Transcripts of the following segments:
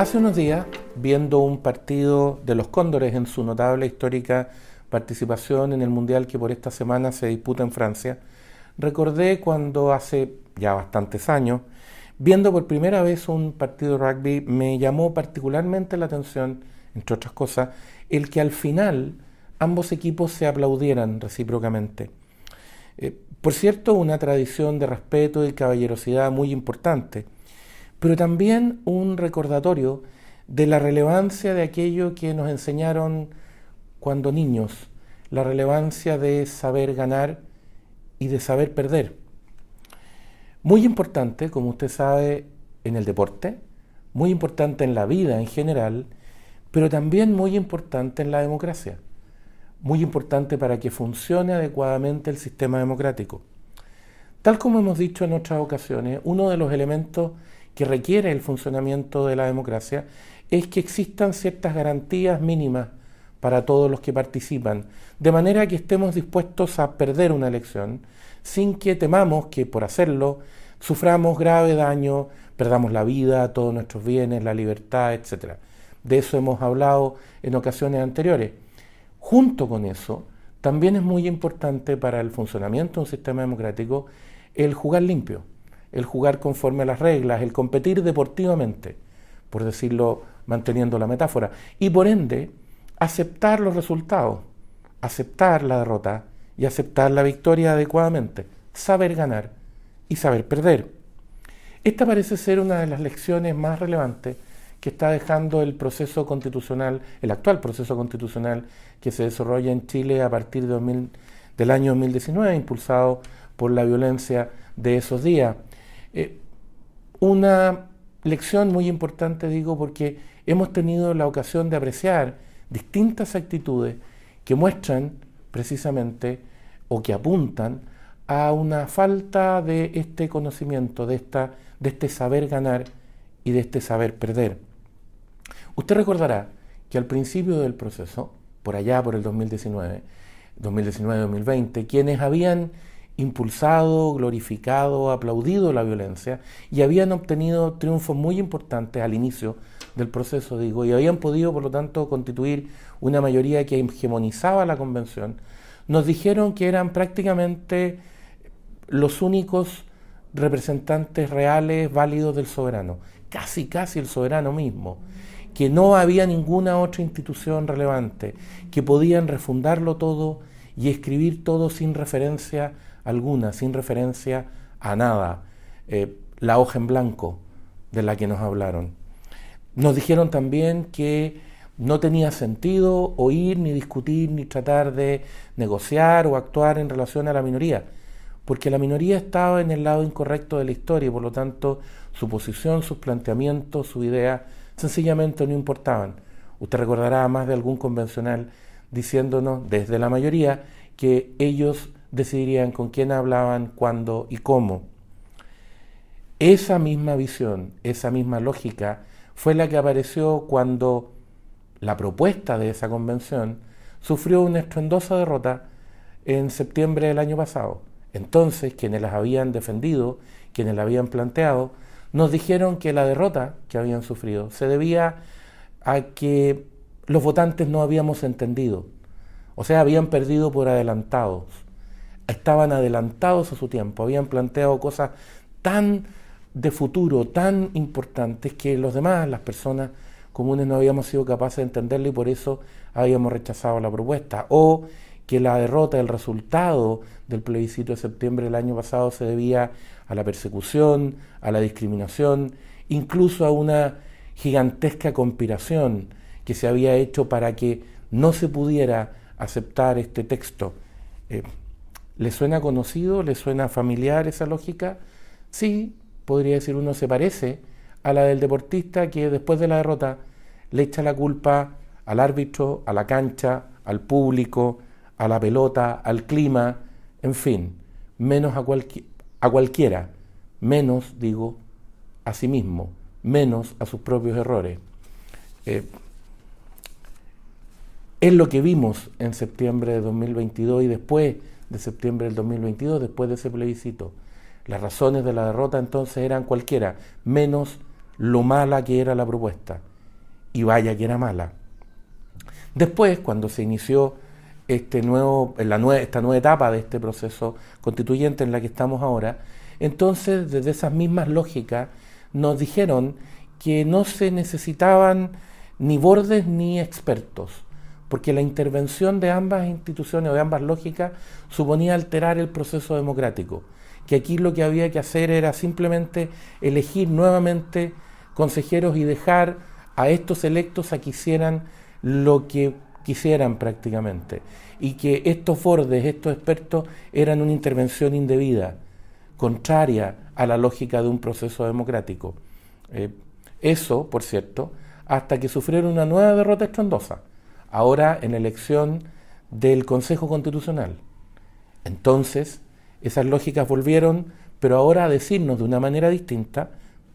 Hace unos días, viendo un partido de los Cóndores en su notable histórica participación en el Mundial que por esta semana se disputa en Francia, recordé cuando hace ya bastantes años, viendo por primera vez un partido de rugby, me llamó particularmente la atención, entre otras cosas, el que al final ambos equipos se aplaudieran recíprocamente. Eh, por cierto, una tradición de respeto y caballerosidad muy importante pero también un recordatorio de la relevancia de aquello que nos enseñaron cuando niños, la relevancia de saber ganar y de saber perder. Muy importante, como usted sabe, en el deporte, muy importante en la vida en general, pero también muy importante en la democracia, muy importante para que funcione adecuadamente el sistema democrático. Tal como hemos dicho en otras ocasiones, uno de los elementos que requiere el funcionamiento de la democracia es que existan ciertas garantías mínimas para todos los que participan, de manera que estemos dispuestos a perder una elección sin que temamos que por hacerlo suframos grave daño, perdamos la vida, todos nuestros bienes, la libertad, etc. De eso hemos hablado en ocasiones anteriores. Junto con eso, también es muy importante para el funcionamiento de un sistema democrático el jugar limpio el jugar conforme a las reglas, el competir deportivamente, por decirlo manteniendo la metáfora, y por ende aceptar los resultados, aceptar la derrota y aceptar la victoria adecuadamente, saber ganar y saber perder. Esta parece ser una de las lecciones más relevantes que está dejando el proceso constitucional, el actual proceso constitucional que se desarrolla en Chile a partir de del año 2019, impulsado por la violencia de esos días. Eh, una lección muy importante, digo, porque hemos tenido la ocasión de apreciar distintas actitudes que muestran precisamente o que apuntan a una falta de este conocimiento, de, esta, de este saber ganar y de este saber perder. Usted recordará que al principio del proceso, por allá por el 2019, 2019-2020, quienes habían impulsado, glorificado, aplaudido la violencia y habían obtenido triunfos muy importantes al inicio del proceso, digo, y habían podido, por lo tanto, constituir una mayoría que hegemonizaba la convención, nos dijeron que eran prácticamente los únicos representantes reales válidos del soberano, casi, casi el soberano mismo, que no había ninguna otra institución relevante, que podían refundarlo todo y escribir todo sin referencia alguna, sin referencia a nada, eh, la hoja en blanco de la que nos hablaron. Nos dijeron también que no tenía sentido oír, ni discutir, ni tratar de negociar o actuar en relación a la minoría, porque la minoría estaba en el lado incorrecto de la historia y por lo tanto su posición, sus planteamientos, su idea sencillamente no importaban. Usted recordará a más de algún convencional diciéndonos desde la mayoría que ellos decidirían con quién hablaban, cuándo y cómo. Esa misma visión, esa misma lógica fue la que apareció cuando la propuesta de esa convención sufrió una estruendosa derrota en septiembre del año pasado. Entonces, quienes las habían defendido, quienes la habían planteado, nos dijeron que la derrota que habían sufrido se debía a que los votantes no habíamos entendido, o sea, habían perdido por adelantados estaban adelantados a su tiempo, habían planteado cosas tan de futuro, tan importantes que los demás, las personas comunes, no habíamos sido capaces de entenderlo y por eso habíamos rechazado la propuesta. O que la derrota, el resultado del plebiscito de septiembre del año pasado se debía a la persecución, a la discriminación, incluso a una gigantesca conspiración que se había hecho para que no se pudiera aceptar este texto. Eh, ¿Le suena conocido? ¿Le suena familiar esa lógica? Sí, podría decir uno se parece a la del deportista que después de la derrota le echa la culpa al árbitro, a la cancha, al público, a la pelota, al clima, en fin, menos a, a cualquiera, menos, digo, a sí mismo, menos a sus propios errores. Eh, es lo que vimos en septiembre de 2022 y después de septiembre del 2022, después de ese plebiscito. Las razones de la derrota entonces eran cualquiera, menos lo mala que era la propuesta. y vaya que era mala. Después, cuando se inició este nuevo, la nueva, esta nueva etapa de este proceso constituyente en la que estamos ahora, entonces desde esas mismas lógicas nos dijeron que no se necesitaban ni bordes ni expertos, porque la intervención de ambas instituciones o de ambas lógicas suponía alterar el proceso democrático, que aquí lo que había que hacer era simplemente elegir nuevamente consejeros y dejar a estos electos a que hicieran lo que quisieran prácticamente, y que estos bordes, estos expertos, eran una intervención indebida, contraria a la lógica de un proceso democrático. Eh, eso, por cierto, hasta que sufrieron una nueva derrota estrondosa, ahora en elección del Consejo Constitucional. Entonces, esas lógicas volvieron, pero ahora a decirnos de una manera distinta,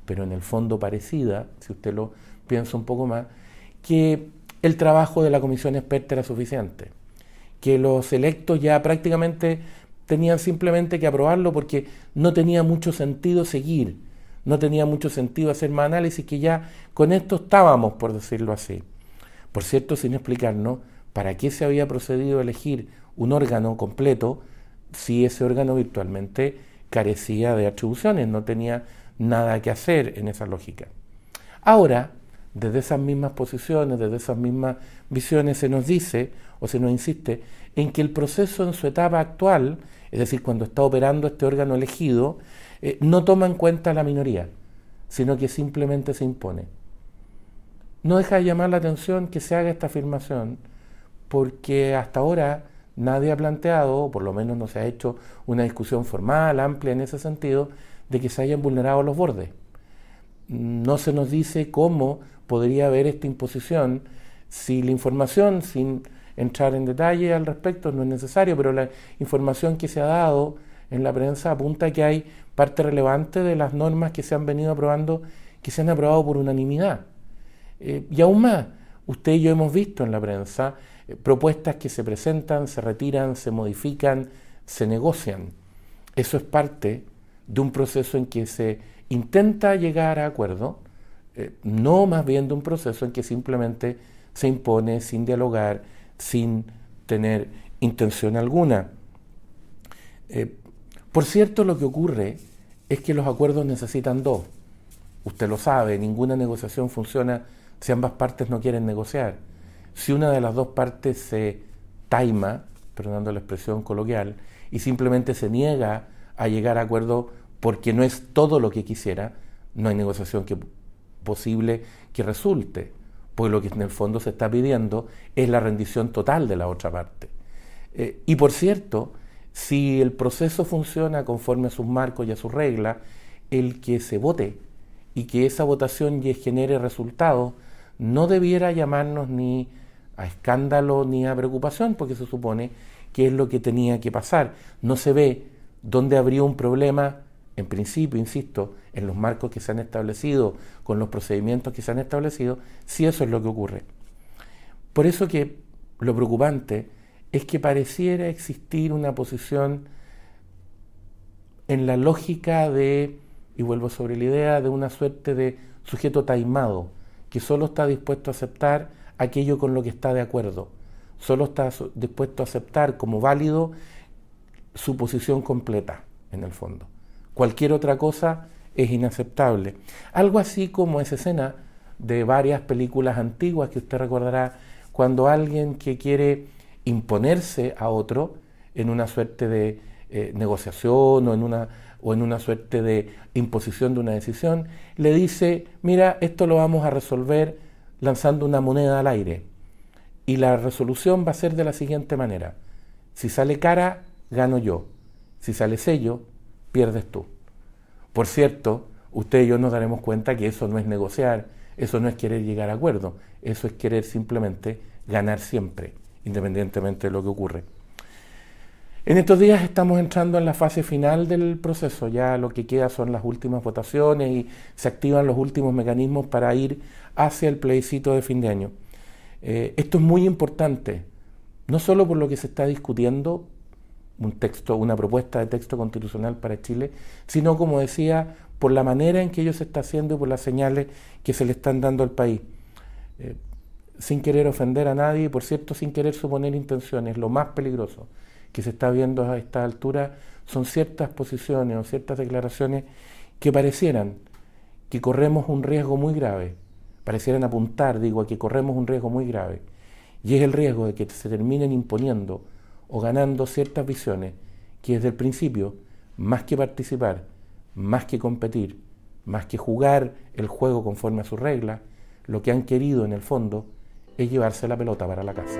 pero en el fondo parecida, si usted lo piensa un poco más, que el trabajo de la comisión experta era suficiente, que los electos ya prácticamente tenían simplemente que aprobarlo porque no tenía mucho sentido seguir, no tenía mucho sentido hacer más análisis, que ya con esto estábamos, por decirlo así. Por cierto, sin explicarnos para qué se había procedido a elegir un órgano completo si ese órgano virtualmente carecía de atribuciones, no tenía nada que hacer en esa lógica. Ahora, desde esas mismas posiciones, desde esas mismas visiones, se nos dice o se nos insiste en que el proceso en su etapa actual, es decir, cuando está operando este órgano elegido, eh, no toma en cuenta a la minoría, sino que simplemente se impone. No deja de llamar la atención que se haga esta afirmación, porque hasta ahora nadie ha planteado, o por lo menos no se ha hecho una discusión formal, amplia en ese sentido, de que se hayan vulnerado los bordes. No se nos dice cómo podría haber esta imposición si la información, sin entrar en detalle al respecto, no es necesario, pero la información que se ha dado en la prensa apunta que hay parte relevante de las normas que se han venido aprobando, que se han aprobado por unanimidad. Eh, y aún más, usted y yo hemos visto en la prensa eh, propuestas que se presentan, se retiran, se modifican, se negocian. Eso es parte de un proceso en que se intenta llegar a acuerdo, eh, no más bien de un proceso en que simplemente se impone sin dialogar, sin tener intención alguna. Por cierto, lo que ocurre es que los acuerdos necesitan dos. Usted lo sabe, ninguna negociación funciona si ambas partes no quieren negociar. Si una de las dos partes se taima, perdonando la expresión coloquial, y simplemente se niega a llegar a acuerdo porque no es todo lo que quisiera, no hay negociación posible que resulte, porque lo que en el fondo se está pidiendo es la rendición total de la otra parte. Eh, y por cierto, si el proceso funciona conforme a sus marcos y a sus reglas, el que se vote y que esa votación genere resultados no debiera llamarnos ni a escándalo ni a preocupación, porque se supone que es lo que tenía que pasar. No se ve dónde habría un problema, en principio, insisto, en los marcos que se han establecido, con los procedimientos que se han establecido, si eso es lo que ocurre. Por eso que lo preocupante es que pareciera existir una posición en la lógica de, y vuelvo sobre la idea, de una suerte de sujeto taimado, que solo está dispuesto a aceptar aquello con lo que está de acuerdo, solo está dispuesto a aceptar como válido su posición completa, en el fondo. Cualquier otra cosa es inaceptable. Algo así como esa escena de varias películas antiguas que usted recordará, cuando alguien que quiere imponerse a otro en una suerte de eh, negociación o en, una, o en una suerte de imposición de una decisión, le dice, mira, esto lo vamos a resolver lanzando una moneda al aire. Y la resolución va a ser de la siguiente manera. Si sale cara, gano yo. Si sale sello, pierdes tú. Por cierto, usted y yo nos daremos cuenta que eso no es negociar, eso no es querer llegar a acuerdo, eso es querer simplemente ganar siempre independientemente de lo que ocurre. En estos días estamos entrando en la fase final del proceso, ya lo que queda son las últimas votaciones y se activan los últimos mecanismos para ir hacia el plebiscito de fin de año. Eh, esto es muy importante, no solo por lo que se está discutiendo, un texto, una propuesta de texto constitucional para Chile, sino como decía, por la manera en que ello se está haciendo y por las señales que se le están dando al país. eh, sin querer ofender a nadie por cierto sin querer suponer intenciones, lo más peligroso que se está viendo a esta altura son ciertas posiciones o ciertas declaraciones que parecieran que corremos un riesgo muy grave, parecieran apuntar, digo, a que corremos un riesgo muy grave, y es el riesgo de que se terminen imponiendo o ganando ciertas visiones que desde el principio, más que participar, más que competir, más que jugar el juego conforme a sus reglas, lo que han querido en el fondo es llevarse la pelota para la casa.